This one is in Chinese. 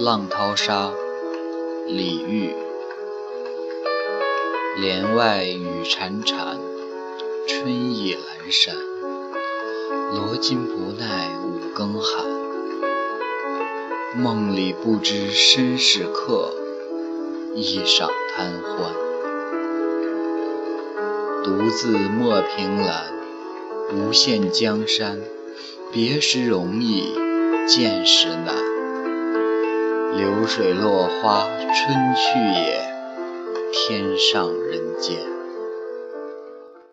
浪淘沙，李煜。帘外雨潺潺，春意阑珊。罗巾不耐五更寒，梦里不知身是客，一晌贪欢。独自莫凭栏，无限江山。别时容易见时难。流水落花春去也，天上人间。